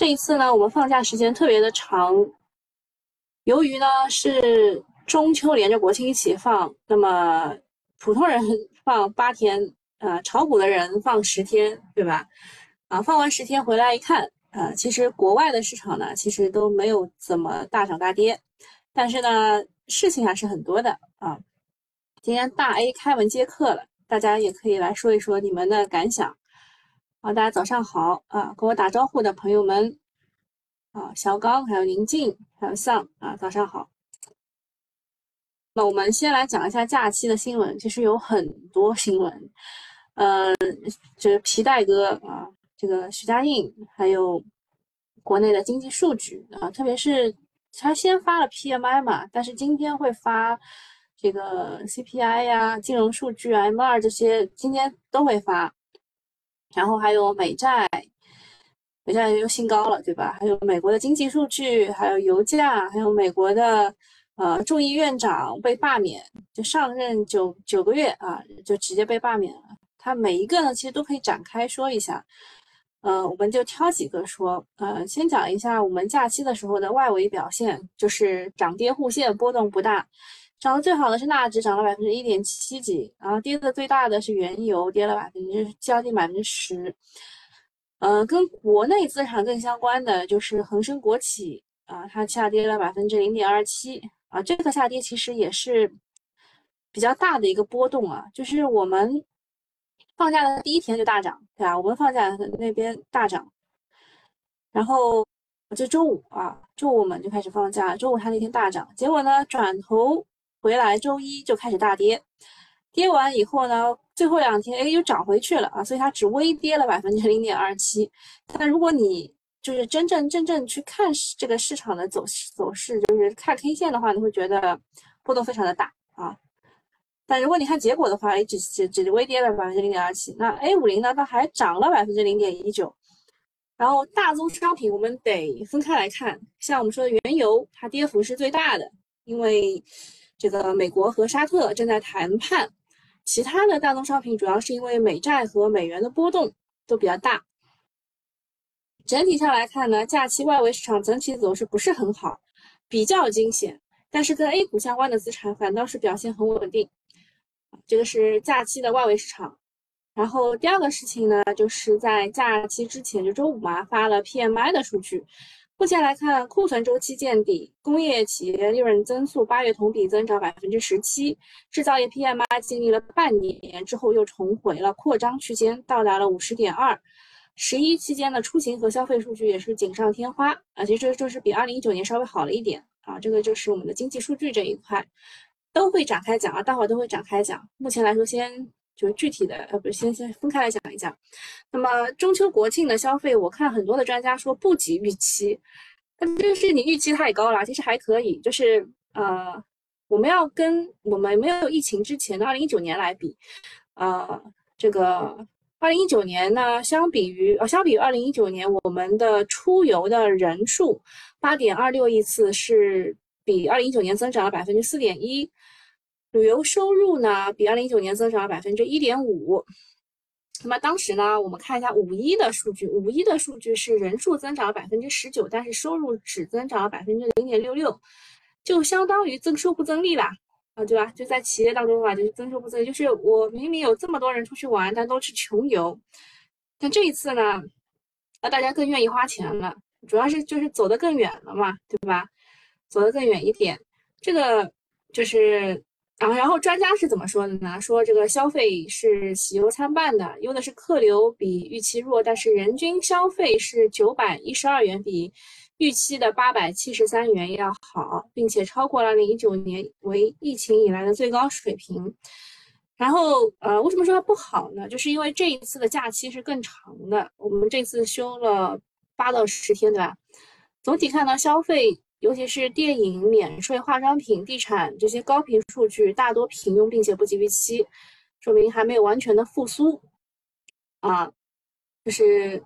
这一次呢，我们放假时间特别的长，由于呢是中秋连着国庆一起放，那么普通人 放八天，呃，炒股的人放十天，对吧？啊，放完十天回来一看，呃，其实国外的市场呢，其实都没有怎么大涨大跌，但是呢，事情还是很多的啊。今天大 A 开门接客了，大家也可以来说一说你们的感想。啊，大家早上好啊，跟我打招呼的朋友们啊，小刚，还有宁静，还有丧啊，早上好。那我们先来讲一下假期的新闻，其实有很多新闻，呃，这皮带哥啊，这个徐家印，还有国内的经济数据啊，特别是他先发了 PMI 嘛，但是今天会发这个 CPI 呀、金融数据、M2 这些，今天都会发。然后还有美债，美债又新高了，对吧？还有美国的经济数据，还有油价，还有美国的呃众议院长被罢免，就上任九九个月啊，就直接被罢免了。他每一个呢，其实都可以展开说一下。呃，我们就挑几个说。呃，先讲一下我们假期的时候的外围表现，就是涨跌互现，波动不大。涨得最好的是纳指，涨了百分之一点七几，然后跌的最大的是原油，跌了百分之将近百分之十。呃，跟国内资产更相关的就是恒生国企啊，它下跌了百分之零点二七啊，这个下跌其实也是比较大的一个波动啊，就是我们放假的第一天就大涨，对吧？我们放假的那边大涨，然后这周五啊，周五我们就开始放假，周五它那天大涨，结果呢转头。回来周一就开始大跌，跌完以后呢，最后两天哎又涨回去了啊，所以它只微跌了百分之零点二七。但如果你就是真正真正去看这个市场的走势走势，就是看 K 线的话，你会觉得波动非常的大啊。但如果你看结果的话，哎只只只微跌了百分之零点二七。那 A 五零呢，它还涨了百分之零点一九。然后大宗商品我们得分开来看，像我们说的原油，它跌幅是最大的，因为。这个美国和沙特正在谈判，其他的大宗商品主要是因为美债和美元的波动都比较大。整体上来看呢，假期外围市场整体走势不是很好，比较惊险。但是跟 A 股相关的资产反倒是表现很稳定。这个是假期的外围市场。然后第二个事情呢，就是在假期之前，就周五嘛，发了 PMI 的数据。目前来看，库存周期见底，工业企业利润增速八月同比增长百分之十七，制造业 PMI 经历了半年之后又重回了扩张区间，到达了五十点二。十一期间的出行和消费数据也是锦上添花啊，其实就是比二零一九年稍微好了一点啊。这个就是我们的经济数据这一块都会展开讲啊，待会儿都会展开讲。目前来说，先。就是具体的，呃，不，先先分开来讲一讲。那么中秋国庆的消费，我看很多的专家说不及预期，但就是你预期太高了，其实还可以。就是呃，我们要跟我们没有疫情之前的二零一九年来比，呃，这个二零一九年呢，相比于呃，相比于二零一九年，我们的出游的人数八点二六亿次是比二零一九年增长了百分之四点一。旅游收入呢，比二零一九年增长了百分之一点五。那么当时呢，我们看一下五一的数据，五一的数据是人数增长了百分之十九，但是收入只增长了百分之零点六六，就相当于增收不增利啦，啊，对吧？就在企业当中的话，就是增收不增利，就是我明明有这么多人出去玩，但都是穷游。但这一次呢，那大家更愿意花钱了，主要是就是走得更远了嘛，对吧？走得更远一点，这个就是。啊，然后专家是怎么说的呢？说这个消费是喜忧参半的，忧的是客流比预期弱，但是人均消费是九百一十二元，比预期的八百七十三元要好，并且超过了二零一九年为疫情以来的最高水平。然后，呃，为什么说它不好呢？就是因为这一次的假期是更长的，我们这次休了八到十天，对吧？总体看到消费。尤其是电影免税、化妆品、地产这些高频数据大多平庸，并且不及预期，说明还没有完全的复苏啊，就是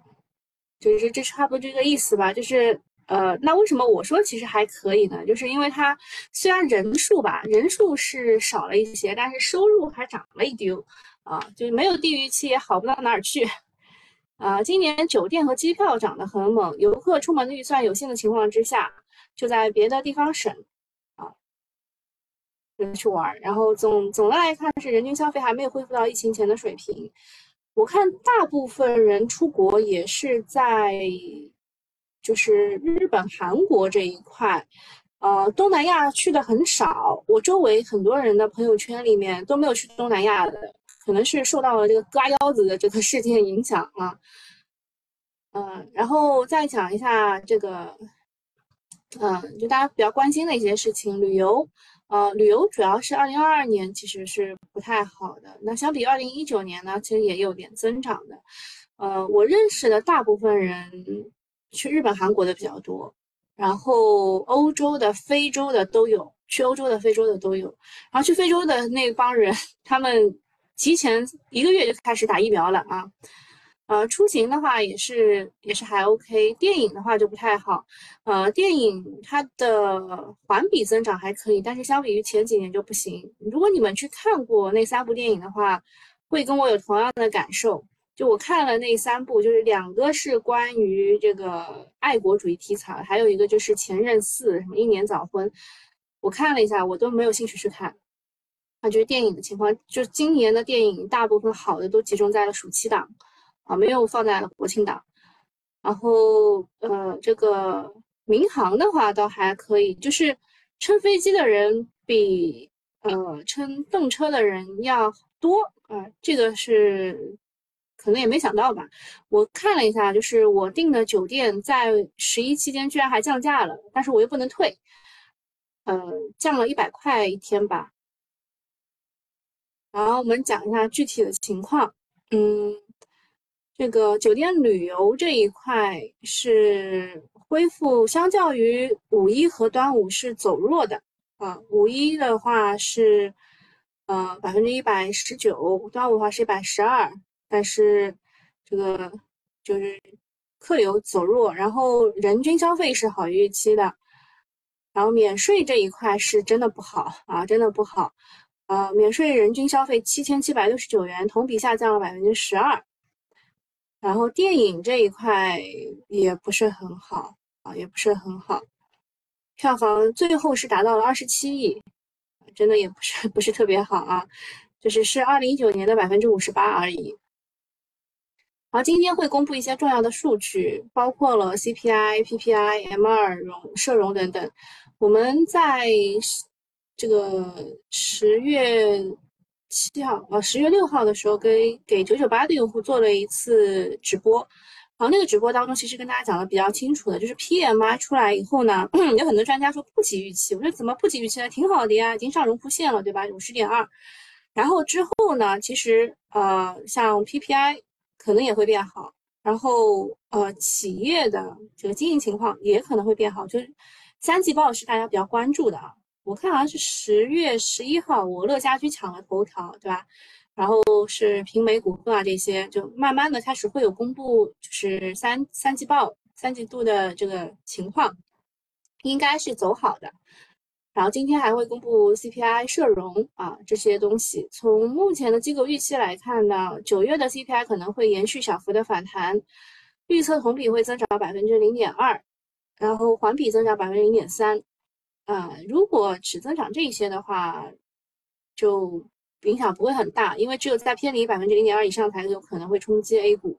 就是这差不多这个意思吧。就是呃，那为什么我说其实还可以呢？就是因为它虽然人数吧，人数是少了一些，但是收入还涨了一丢啊，就是没有低于预期，也好不到哪儿去。啊，今年酒店和机票涨得很猛，游客出门的预算有限的情况之下，就在别的地方省啊，去玩。然后总总的来看是人均消费还没有恢复到疫情前的水平。我看大部分人出国也是在就是日本、韩国这一块，呃，东南亚去的很少。我周围很多人的朋友圈里面都没有去东南亚的。可能是受到了这个刮腰子的这个事件影响啊，嗯，然后再讲一下这个，嗯，就大家比较关心的一些事情，旅游，呃，旅游主要是二零二二年其实是不太好的，那相比二零一九年呢，其实也有点增长的，呃，我认识的大部分人去日本、韩国的比较多，然后欧洲的、非洲的都有，去欧洲的、非洲的都有，然后去非洲的那帮人，他们。提前一个月就开始打疫苗了啊，呃，出行的话也是也是还 OK，电影的话就不太好，呃，电影它的环比增长还可以，但是相比于前几年就不行。如果你们去看过那三部电影的话，会跟我有同样的感受。就我看了那三部，就是两个是关于这个爱国主义题材，还有一个就是《前任四》什么英年早婚，我看了一下，我都没有兴趣去看。啊，就是电影的情况，就今年的电影大部分好的都集中在了暑期档，啊，没有放在国庆档。然后，呃，这个民航的话倒还可以，就是乘飞机的人比呃乘动车的人要多啊，这个是可能也没想到吧。我看了一下，就是我订的酒店在十一期间居然还降价了，但是我又不能退，呃，降了一百块一天吧。然后我们讲一下具体的情况。嗯，这个酒店旅游这一块是恢复，相较于五一和端午是走弱的啊。五一的话是呃百分之一百十九，端午的话是一百十二，但是这个就是客流走弱，然后人均消费是好于预期的，然后免税这一块是真的不好啊，真的不好。呃，免税人均消费七千七百六十九元，同比下降了百分之十二。然后电影这一块也不是很好啊，也不是很好。票房最后是达到了二十七亿，真的也不是 不是特别好啊，就是是二零一九年的百分之五十八而已。好，今天会公布一些重要的数据，包括了 CPI、PPI、M 二融社融等等。我们在。这个十月七号呃，十月六号的时候，给给九九八的用户做了一次直播，然后那个直播当中，其实跟大家讲的比较清楚的，就是 PMI 出来以后呢，有很多专家说不及预期，我说怎么不及预期呢？挺好的呀，已经上荣枯线了，对吧？五十点二，然后之后呢，其实呃，像 PPI 可能也会变好，然后呃，企业的这个经营情况也可能会变好，就是三季报是大家比较关注的啊。我看好像是十月十一号，我乐家居抢了头条，对吧？然后是平美股份啊这些，就慢慢的开始会有公布，就是三三季报、三季度的这个情况，应该是走好的。然后今天还会公布 CPI、社融啊这些东西。从目前的机构预期来看呢，九月的 CPI 可能会延续小幅的反弹，预测同比会增长百分之零点二，然后环比增长百分之零点三。呃，如果只增长这一些的话，就影响不会很大，因为只有在偏离百分之零点二以上，才有可能会冲击 A 股。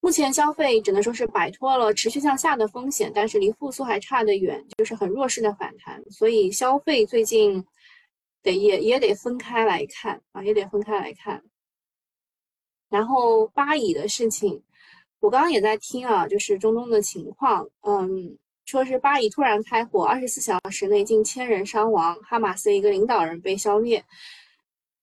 目前消费只能说是摆脱了持续向下的风险，但是离复苏还差得远，就是很弱势的反弹。所以消费最近得也也得分开来看啊，也得分开来看。然后巴以的事情，我刚刚也在听啊，就是中东的情况，嗯。说是巴以突然开火，二十四小时内近千人伤亡，哈马斯一个领导人被消灭。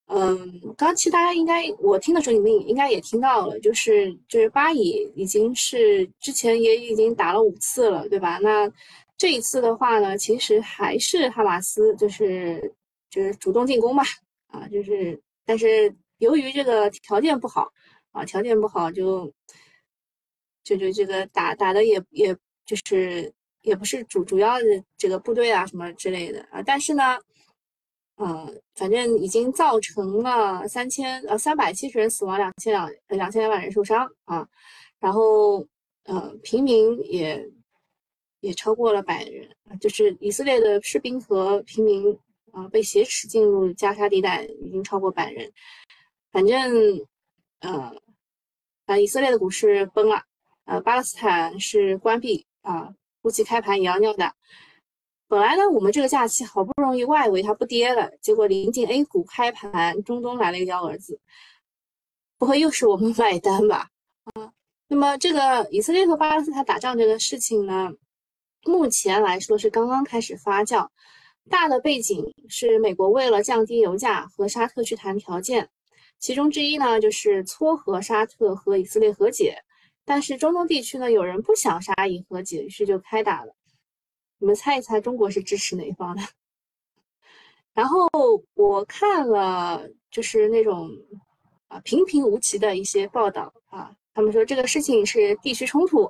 嗯，刚其实大家应该我听的时候，你们应该也听到了，就是就是巴以已经是之前也已经打了五次了，对吧？那这一次的话呢，其实还是哈马斯就是就是主动进攻吧，啊，就是但是由于这个条件不好啊，条件不好就就就这个打打的也也就是。也不是主主要的这个部队啊什么之类的啊，但是呢，呃，反正已经造成了三千呃三百七十人死亡，两千两两千两百人受伤啊，然后呃平民也也超过了百人，就是以色列的士兵和平民啊被挟持进入加沙地带已经超过百人，反正呃啊以色列的股市崩了，呃巴勒斯坦是关闭啊，估计开盘也要尿的。本来呢，我们这个假期好不容易外围它不跌了，结果临近 A 股开盘，中东来了一个幺蛾子，不会又是我们 买单吧？啊，那么这个以色列和巴勒斯坦打仗这个事情呢，目前来说是刚刚开始发酵，大的背景是美国为了降低油价和沙特去谈条件，其中之一呢就是撮合沙特和以色列和解，但是中东地区呢有人不想杀以和解，于是就开打了。你们猜一猜，中国是支持哪一方的？然后我看了，就是那种啊平平无奇的一些报道啊，他们说这个事情是地区冲突，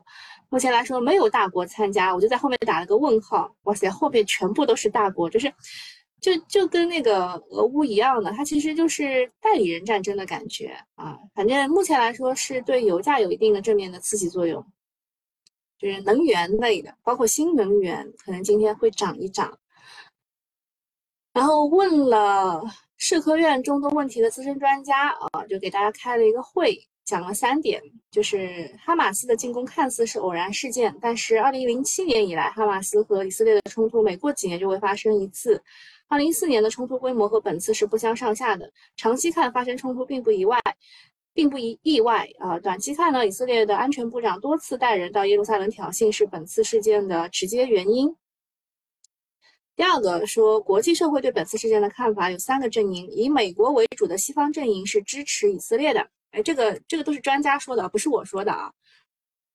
目前来说没有大国参加，我就在后面打了个问号。哇塞，后面全部都是大国，就是就就跟那个俄乌一样的，它其实就是代理人战争的感觉啊。反正目前来说是对油价有一定的正面的刺激作用。就是能源类的，包括新能源，可能今天会涨一涨。然后问了社科院中东问题的资深专家啊，就给大家开了一个会，讲了三点，就是哈马斯的进攻看似是偶然事件，但是二零零七年以来，哈马斯和以色列的冲突每过几年就会发生一次。二零一四年的冲突规模和本次是不相上下的，长期看发生冲突并不意外。并不意意外啊！短期看呢，以色列的安全部长多次带人到耶路撒冷挑衅，是本次事件的直接原因。第二个说，国际社会对本次事件的看法有三个阵营，以美国为主的西方阵营是支持以色列的。哎，这个这个都是专家说的，不是我说的啊！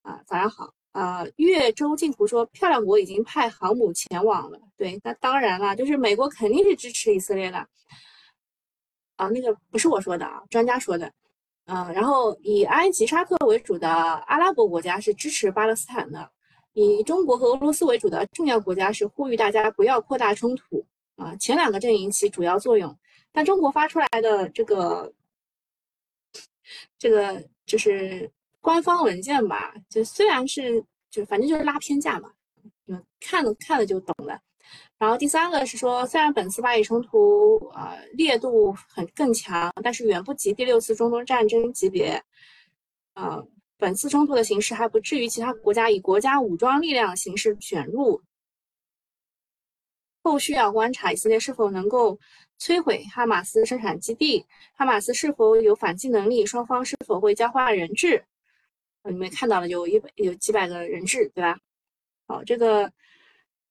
啊，早上好啊！越州净土说，漂亮国已经派航母前往了。对，那当然了，就是美国肯定是支持以色列的。啊，那个不是我说的啊，专家说的。嗯，然后以埃及、沙特为主的阿拉伯国家是支持巴勒斯坦的，以中国和俄罗斯为主的重要国家是呼吁大家不要扩大冲突。啊，前两个阵营起主要作用，但中国发出来的这个这个就是官方文件吧，就虽然是就反正就是拉偏架嘛，嗯，看了看了就懂了。然后第三个是说，虽然本次巴以冲突啊烈度很更强，但是远不及第六次中东战争级别。啊，本次冲突的形式还不至于其他国家以国家武装力量形式卷入。后续要观察以色列是否能够摧毁哈马斯生产基地，哈马斯是否有反击能力，双方是否会交换人质。你们看到了，有一百有几百个人质，对吧？好，这个。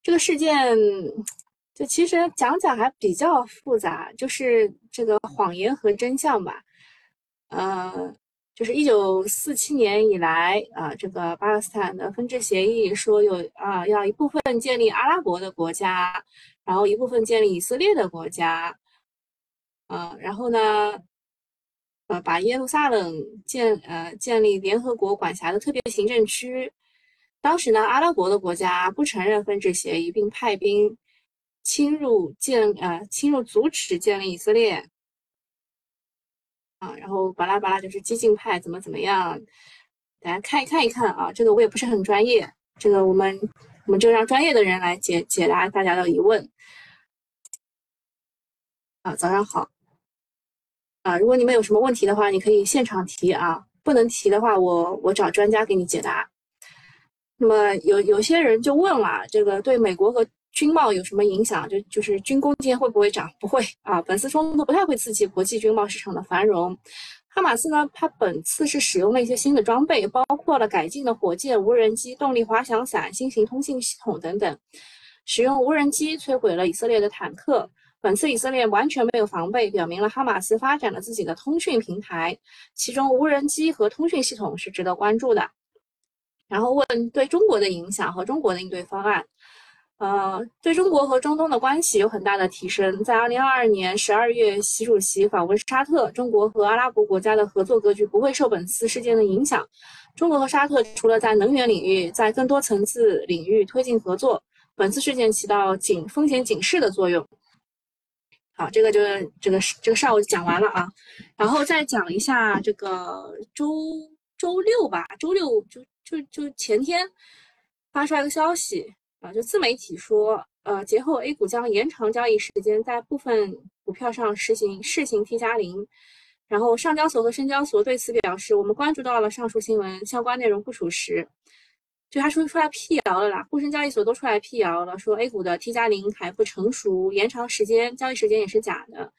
这个事件，就其实讲讲还比较复杂，就是这个谎言和真相吧。呃，就是一九四七年以来啊，这个巴勒斯坦的分治协议说有啊，要一部分建立阿拉伯的国家，然后一部分建立以色列的国家，啊，然后呢，呃，把耶路撒冷建呃建立联合国管辖的特别行政区。当时呢，阿拉伯的国家不承认分治协议，并派兵侵入建呃侵入阻止建立以色列啊，然后巴拉巴拉就是激进派怎么怎么样，大家看一看一看啊，这个我也不是很专业，这个我们我们就让专业的人来解解答大家的疑问啊。早上好啊，如果你们有什么问题的话，你可以现场提啊，不能提的话，我我找专家给你解答。那么有有些人就问了，这个对美国和军贸有什么影响？就就是军工今天会不会涨？不会啊，本次冲突不太会刺激国际军贸市场的繁荣。哈马斯呢，它本次是使用了一些新的装备，包括了改进的火箭、无人机、动力滑翔伞、新型通信系统等等。使用无人机摧毁了以色列的坦克。本次以色列完全没有防备，表明了哈马斯发展了自己的通讯平台，其中无人机和通讯系统是值得关注的。然后问对中国的影响和中国的应对方案，呃，对中国和中东的关系有很大的提升。在二零二二年十二月，习主席访问沙特，中国和阿拉伯国家的合作格局不会受本次事件的影响。中国和沙特除了在能源领域，在更多层次领域推进合作，本次事件起到警风险警示的作用。好，这个就是这个这个事儿我讲完了啊，然后再讲一下这个周周六吧，周六就就就前天发出来个消息啊，就自媒体说，呃，节后 A 股将延长交易时间，在部分股票上实行试行 T 加零。然后上交所和深交所对此表示，我们关注到了上述新闻，相关内容不属实。就他说出来辟谣了啦，沪深交易所都出来辟谣了，说 A 股的 T 加零还不成熟，延长时间，交易时间也是假的。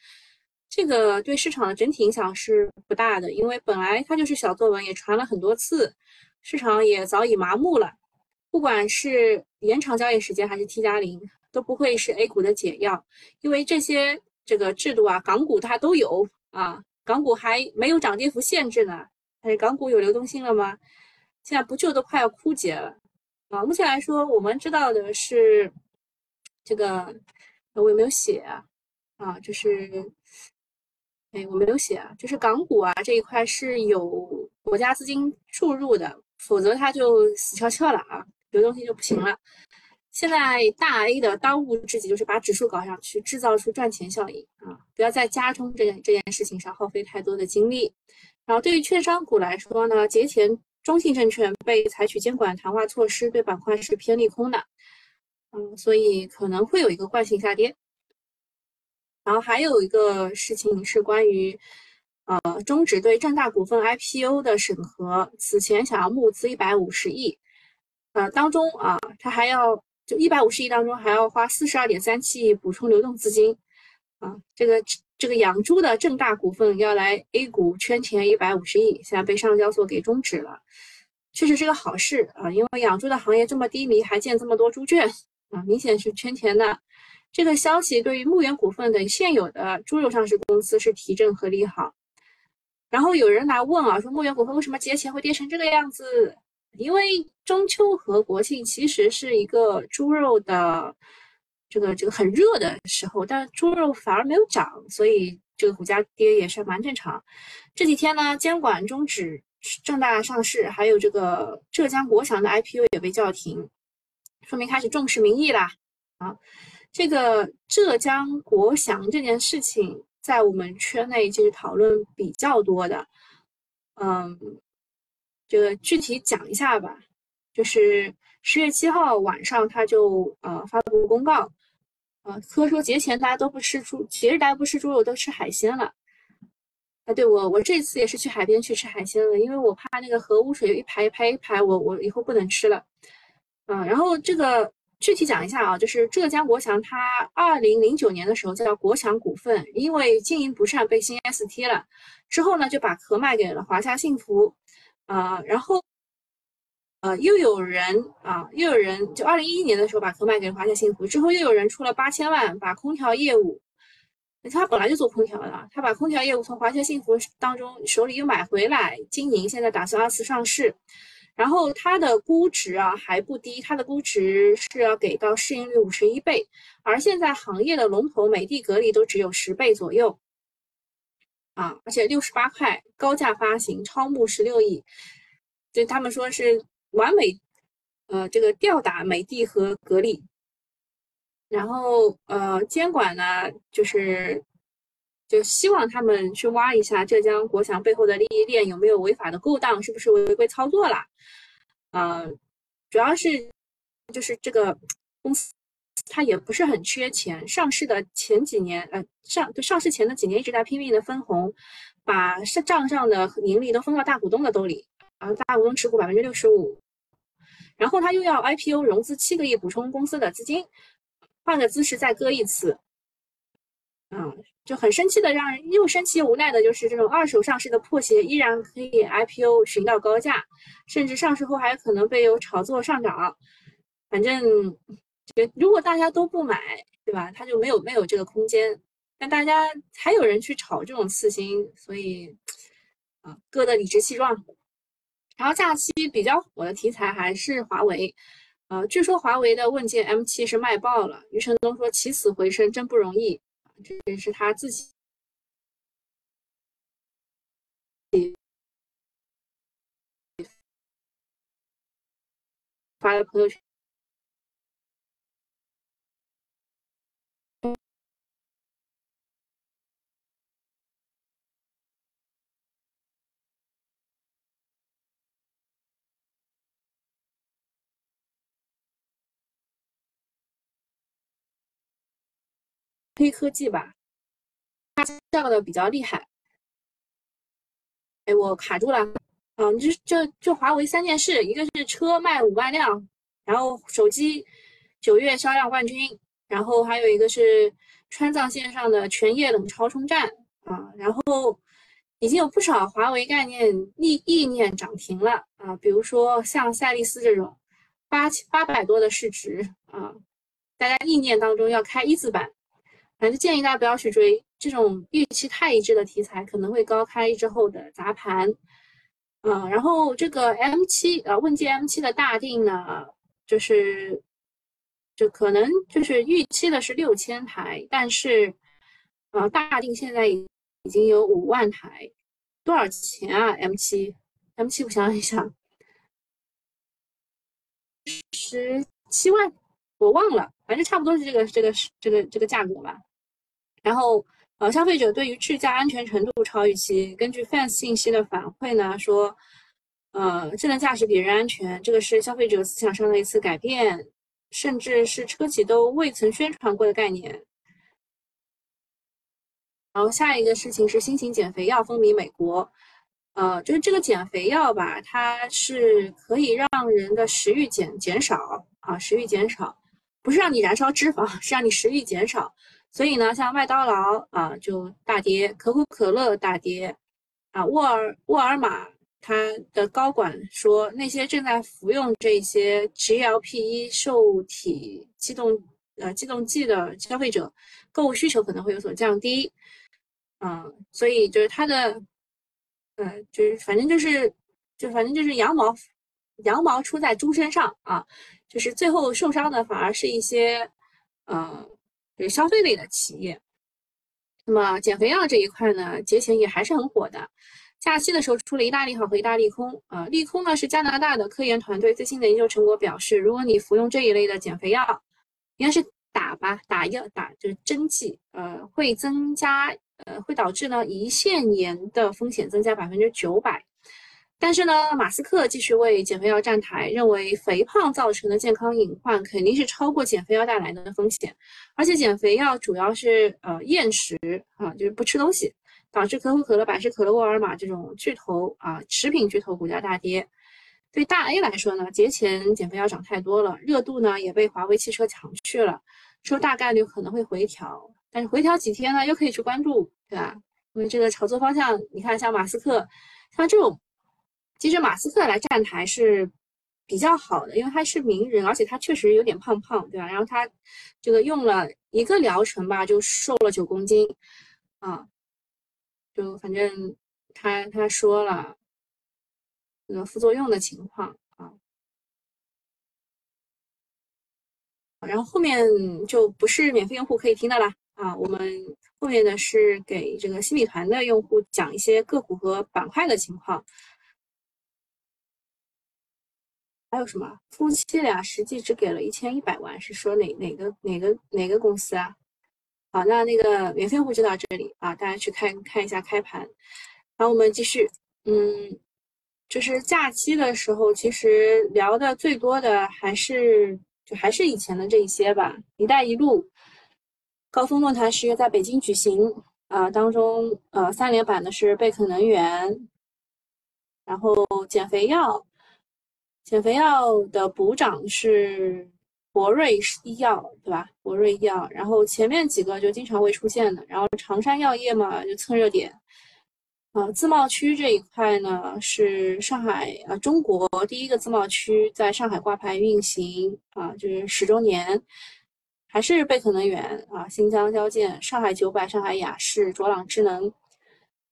这个对市场的整体影响是不大的，因为本来它就是小作文，也传了很多次，市场也早已麻木了。不管是延长交易时间还是 T 加零，都不会是 A 股的解药，因为这些这个制度啊，港股它都有啊。港股还没有涨跌幅限制呢，但是港股有流动性了吗？现在不就都快要枯竭了啊！目前来说，我们知道的是这个，我有没有写啊？啊，就是，哎，我没有写啊，就是港股啊这一块是有国家资金注入的，否则它就死翘翘了啊，流动性就不行了。现在大 A 的当务之急就是把指数搞上去，制造出赚钱效应啊！不要在加中这件这件事情上耗费太多的精力。然后对于券商股来说呢，节前中信证券被采取监管谈话措施，对板块是偏利空的，嗯，所以可能会有一个惯性下跌。然后还有一个事情是关于，呃，终止对正大股份 IPO 的审核，此前想要募资一百五十亿，呃，当中啊，他还要。就一百五十亿当中还要花四十二点三七亿补充流动资金，啊，这个这个养猪的正大股份要来 A 股圈钱一百五十亿，现在被上交所给终止了，确实是个好事啊，因为养猪的行业这么低迷，还建这么多猪圈啊，明显是圈钱的。这个消息对于牧原股份等现有的猪肉上市公司是提振和利好。然后有人来问啊，说牧原股份为什么节前会跌成这个样子？因为中秋和国庆其实是一个猪肉的这个这个很热的时候，但猪肉反而没有涨，所以这个股价跌也是蛮正常。这几天呢，监管终止正大上市，还有这个浙江国祥的 IPO 也被叫停，说明开始重视民意啦。啊，这个浙江国祥这件事情在我们圈内就是讨论比较多的，嗯。这个具体讲一下吧，就是十月七号晚上，他就呃发布公告，呃说说节前大家都不吃猪，节日大家不吃猪肉，都吃海鲜了。啊，对我我这次也是去海边去吃海鲜了，因为我怕那个核污水一排一排一排，我我以后不能吃了。嗯，然后这个具体讲一下啊，就是浙江国强，它二零零九年的时候叫国强股份，因为经营不善被新 ST 了，之后呢就把壳卖给了华夏幸福。啊，然后，呃，又有人啊，又有人，就二零一一年的时候把壳卖给华夏幸福，之后又有人出了八千万把空调业务，他本来就做空调的，他把空调业务从华夏幸福当中手里又买回来经营，现在打算二次上市，然后它的估值啊还不低，它的估值是要给到市盈率五十一倍，而现在行业的龙头美的格力都只有十倍左右。啊，而且六十八块高价发行，超募十六亿，就他们说是完美，呃，这个吊打美的和格力。然后呃，监管呢，就是就希望他们去挖一下浙江国强背后的利益链有没有违法的勾当，是不是违规操作了？呃，主要是就是这个公司。它也不是很缺钱，上市的前几年，呃，上就上市前的几年一直在拼命的分红，把账上的盈利都分到大股东的兜里，啊，大股东持股百分之六十五，然后他又要 IPO 融资七个亿补充公司的资金，换个姿势再割一次，嗯，就很生气的让人又生气又无奈的就是这种二手上市的破鞋依然可以 IPO 寻到高价，甚至上市后还可能被有炒作上涨，反正。如果大家都不买，对吧？它就没有没有这个空间。但大家还有人去炒这种次新，所以啊，割的理直气壮。然后假期比较火的题材还是华为，呃，据说华为的问界 M7 是卖爆了。余承东说起死回生真不容易，这是他自己发的朋友圈。黑科技吧，它掉的比较厉害。哎，我卡住了。嗯，就就就华为三件事，一个是车卖五万辆，然后手机九月销量冠军，然后还有一个是川藏线上的全液冷超充站啊，然后已经有不少华为概念意意念涨停了啊，比如说像赛力斯这种八千八百多的市值啊，大家意念当中要开一字板，反正建议大家不要去追这种预期太一致的题材，可能会高开之后的砸盘。嗯，然后这个 M 七啊，问界 M 七的大定呢，就是，就可能就是预期的是六千台，但是，呃，大定现在已已经有五万台，多少钱啊？M 七，M 七，我想一想，十七万，我忘了，反正差不多是这个这个这个这个价格吧，然后。呃，消费者对于智驾安全程度超预期。根据 Fans 信息的反馈呢，说，呃，智能驾驶比人安全，这个是消费者思想上的一次改变，甚至是车企都未曾宣传过的概念。然后下一个事情是新型减肥药风靡美国，呃，就是这个减肥药吧，它是可以让人的食欲减减少啊，食欲减少，不是让你燃烧脂肪，是让你食欲减少。所以呢，像麦当劳啊就大跌，可口可乐大跌，啊沃尔沃尔玛它的高管说，那些正在服用这些 GLP-1 受体激动呃激动剂的消费者，购物需求可能会有所降低，嗯，所以就是它的，呃，就是反正就是就反正就是羊毛羊毛出在猪身上啊，就是最后受伤的反而是一些，嗯嗯。是消费类的企业，那么减肥药这一块呢，节前也还是很火的。假期的时候出了一大利好和一大利空啊，利空呢是加拿大的科研团队最新的研究成果表示，如果你服用这一类的减肥药，应该是打吧，打药打就是针剂，呃，会增加呃会导致呢胰腺炎的风险增加百分之九百。但是呢，马斯克继续为减肥药站台，认为肥胖造成的健康隐患肯定是超过减肥药带来的风险，而且减肥药主要是呃厌食啊，就是不吃东西，导致可口可乐、百事可乐、沃尔玛这种巨头啊食品巨头股价大跌。对大 A 来说呢，节前减肥药涨太多了，热度呢也被华为汽车抢去了，说大概率可能会回调，但是回调几天呢，又可以去关注，对吧？因为这个炒作方向，你看像马斯克，像这种。其实马斯克来站台是比较好的，因为他是名人，而且他确实有点胖胖，对吧？然后他这个用了一个疗程吧，就瘦了九公斤，啊，就反正他他说了那个副作用的情况啊，然后后面就不是免费用户可以听的啦啊，我们后面呢是给这个新米团的用户讲一些个股和板块的情况。还有什么夫妻俩实际只给了一千一百万，是说哪哪个哪个哪个公司啊？好，那那个免费户就到这里啊，大家去看看一下开盘。好，我们继续，嗯，就是假期的时候，其实聊的最多的还是就还是以前的这一些吧。一带一路高峰论坛十月在北京举行啊，当中呃三连板的是贝肯能源，然后减肥药。减肥药的补涨是博瑞医药，对吧？博瑞医药，然后前面几个就经常会出现的，然后长山药业嘛就蹭热点，啊，自贸区这一块呢是上海啊，中国第一个自贸区在上海挂牌运行啊，就是十周年，还是贝壳能源啊，新疆交建、上海九百、上海雅士、卓朗智能。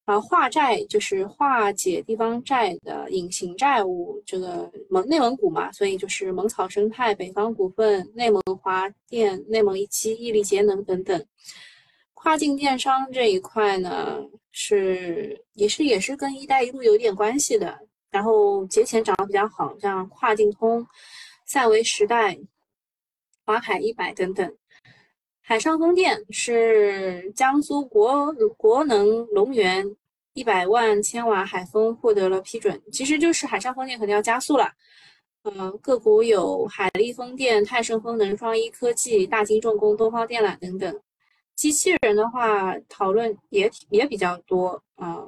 啊，化债就是化解地方债的隐形债务，这个蒙内蒙古嘛，所以就是蒙草生态、北方股份、内蒙华电、内蒙一期、毅力节能等等。跨境电商这一块呢，是也是也是跟“一带一路”有点关系的。然后节前涨得比较好，像跨境通、赛维时代、华海一百等等。海上风电是江苏国国能龙源一百万千瓦海风获得了批准，其实就是海上风电肯定要加速了。嗯，个股有海力风电、泰盛风能、双一科技、大金重工、东方电缆等等。机器人的话，讨论也也比较多啊。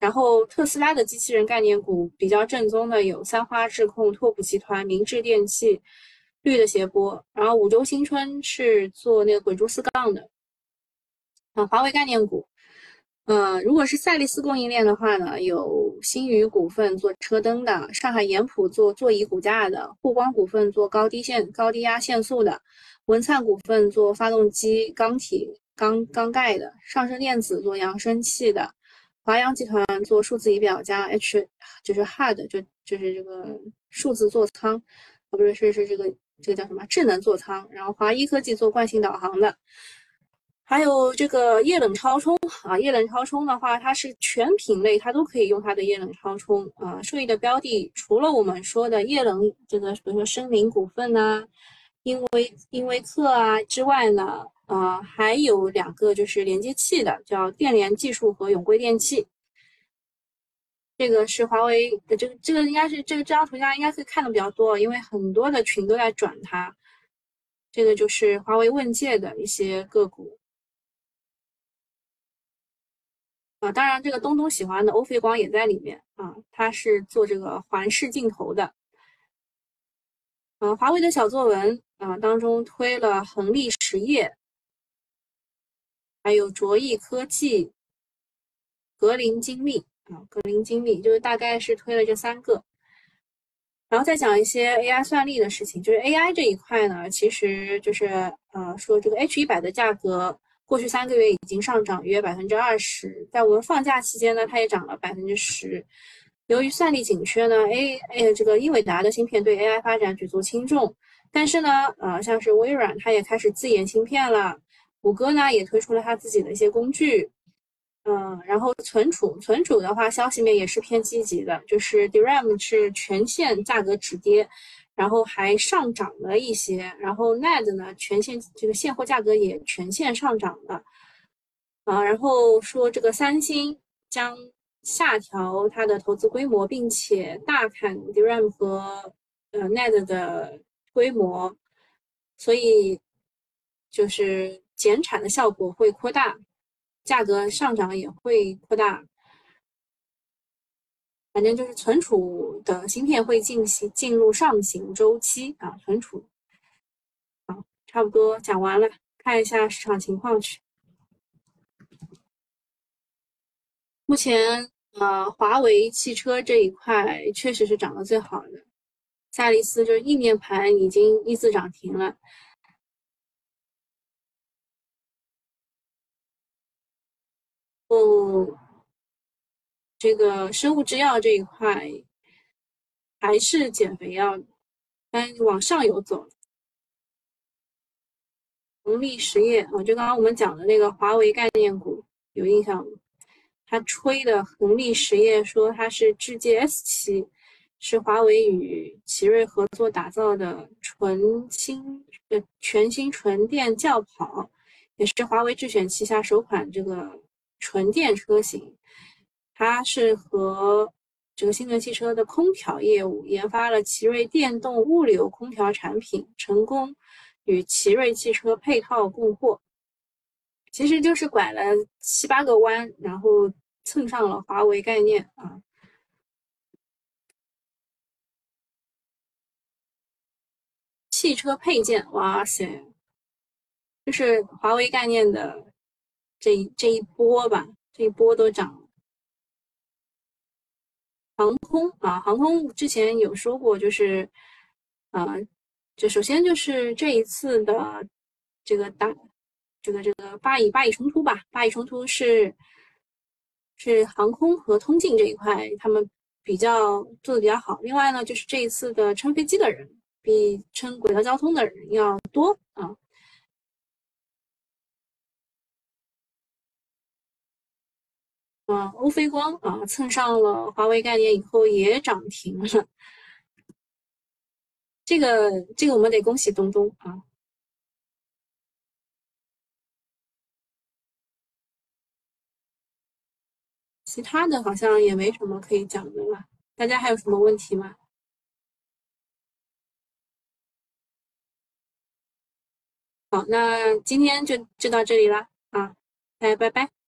然后特斯拉的机器人概念股比较正宗的有三花智控、拓普集团、明治电器、绿的斜波。然后五洲新春是做那个滚珠四杠的啊。华为概念股，呃，如果是赛力斯供应链的话呢，有新宇股份做车灯的，上海盐普做座椅骨架的，沪光股份做高低线高低压限速的，文灿股份做发动机钢体。钢钢盖的上升电子做扬声器的，华阳集团做数字仪表加 H 就是 HUD 就就是这个数字座舱，啊不是是是这个这个叫什么智能座舱，然后华一科技做惯性导航的，还有这个液冷超充啊，液冷超充的话，它是全品类它都可以用它的液冷超充啊，受益的标的除了我们说的液冷这个比如说深林股份呐，英威英威克啊之外呢。呃，还有两个就是连接器的，叫电联技术和永贵电器。这个是华为的，这个这个应该是这个这张图像应该可以看的比较多，因为很多的群都在转它。这个就是华为问界的一些个股。啊，当然这个东东喜欢的欧菲光也在里面啊，它是做这个环视镜头的。嗯，华为的小作文啊当中推了恒力实业。还有卓翼科技、格林精密啊，格林经理就是大概是推了这三个，然后再讲一些 AI 算力的事情。就是 AI 这一块呢，其实就是呃说这个 H 一百的价格过去三个月已经上涨约百分之二十，在我们放假期间呢，它也涨了百分之十。由于算力紧缺呢，A 哎这个英伟达的芯片对 AI 发展举足轻重，但是呢，呃像是微软它也开始自研芯片了。谷歌呢也推出了它自己的一些工具，嗯，然后存储存储的话，消息面也是偏积极的，就是 DRAM 是全线价格止跌，然后还上涨了一些，然后 NAND 呢全线这个现货价格也全线上涨了，啊，然后说这个三星将下调它的投资规模，并且大砍 DRAM 和呃 NAND 的规模，所以就是。减产的效果会扩大，价格上涨也会扩大。反正就是存储的芯片会进行进入上行周期啊，存储。好，差不多讲完了，看一下市场情况去。目前呃，华为汽车这一块确实是涨得最好的，赛力斯就是意面盘已经一字涨停了。哦，这个生物制药这一块还是减肥药，但往上游走。恒力实业啊，就刚刚我们讲的那个华为概念股有印象吗？他吹的恒力实业说它是智界 S 七，是华为与奇瑞合作打造的纯新呃全新纯电轿跑，也是华为智选旗下首款这个。纯电车型，它是和这个新能源汽车的空调业务研发了奇瑞电动物流空调产品，成功与奇瑞汽车配套供货，其实就是拐了七八个弯，然后蹭上了华为概念啊。汽车配件，哇塞，就是华为概念的。这一这一波吧，这一波都涨了。航空啊，航空之前有说过，就是，呃，就首先就是这一次的这个大，这个这个巴以巴以冲突吧，巴以冲突是是航空和通信这一块他们比较做的比较好。另外呢，就是这一次的乘飞机的人比乘轨道交通的人要多啊。啊，欧菲光啊，蹭上了华为概念以后也涨停了。这个这个我们得恭喜东东啊。其他的好像也没什么可以讲的了。大家还有什么问题吗？好，那今天就就到这里了啊。哎，拜拜。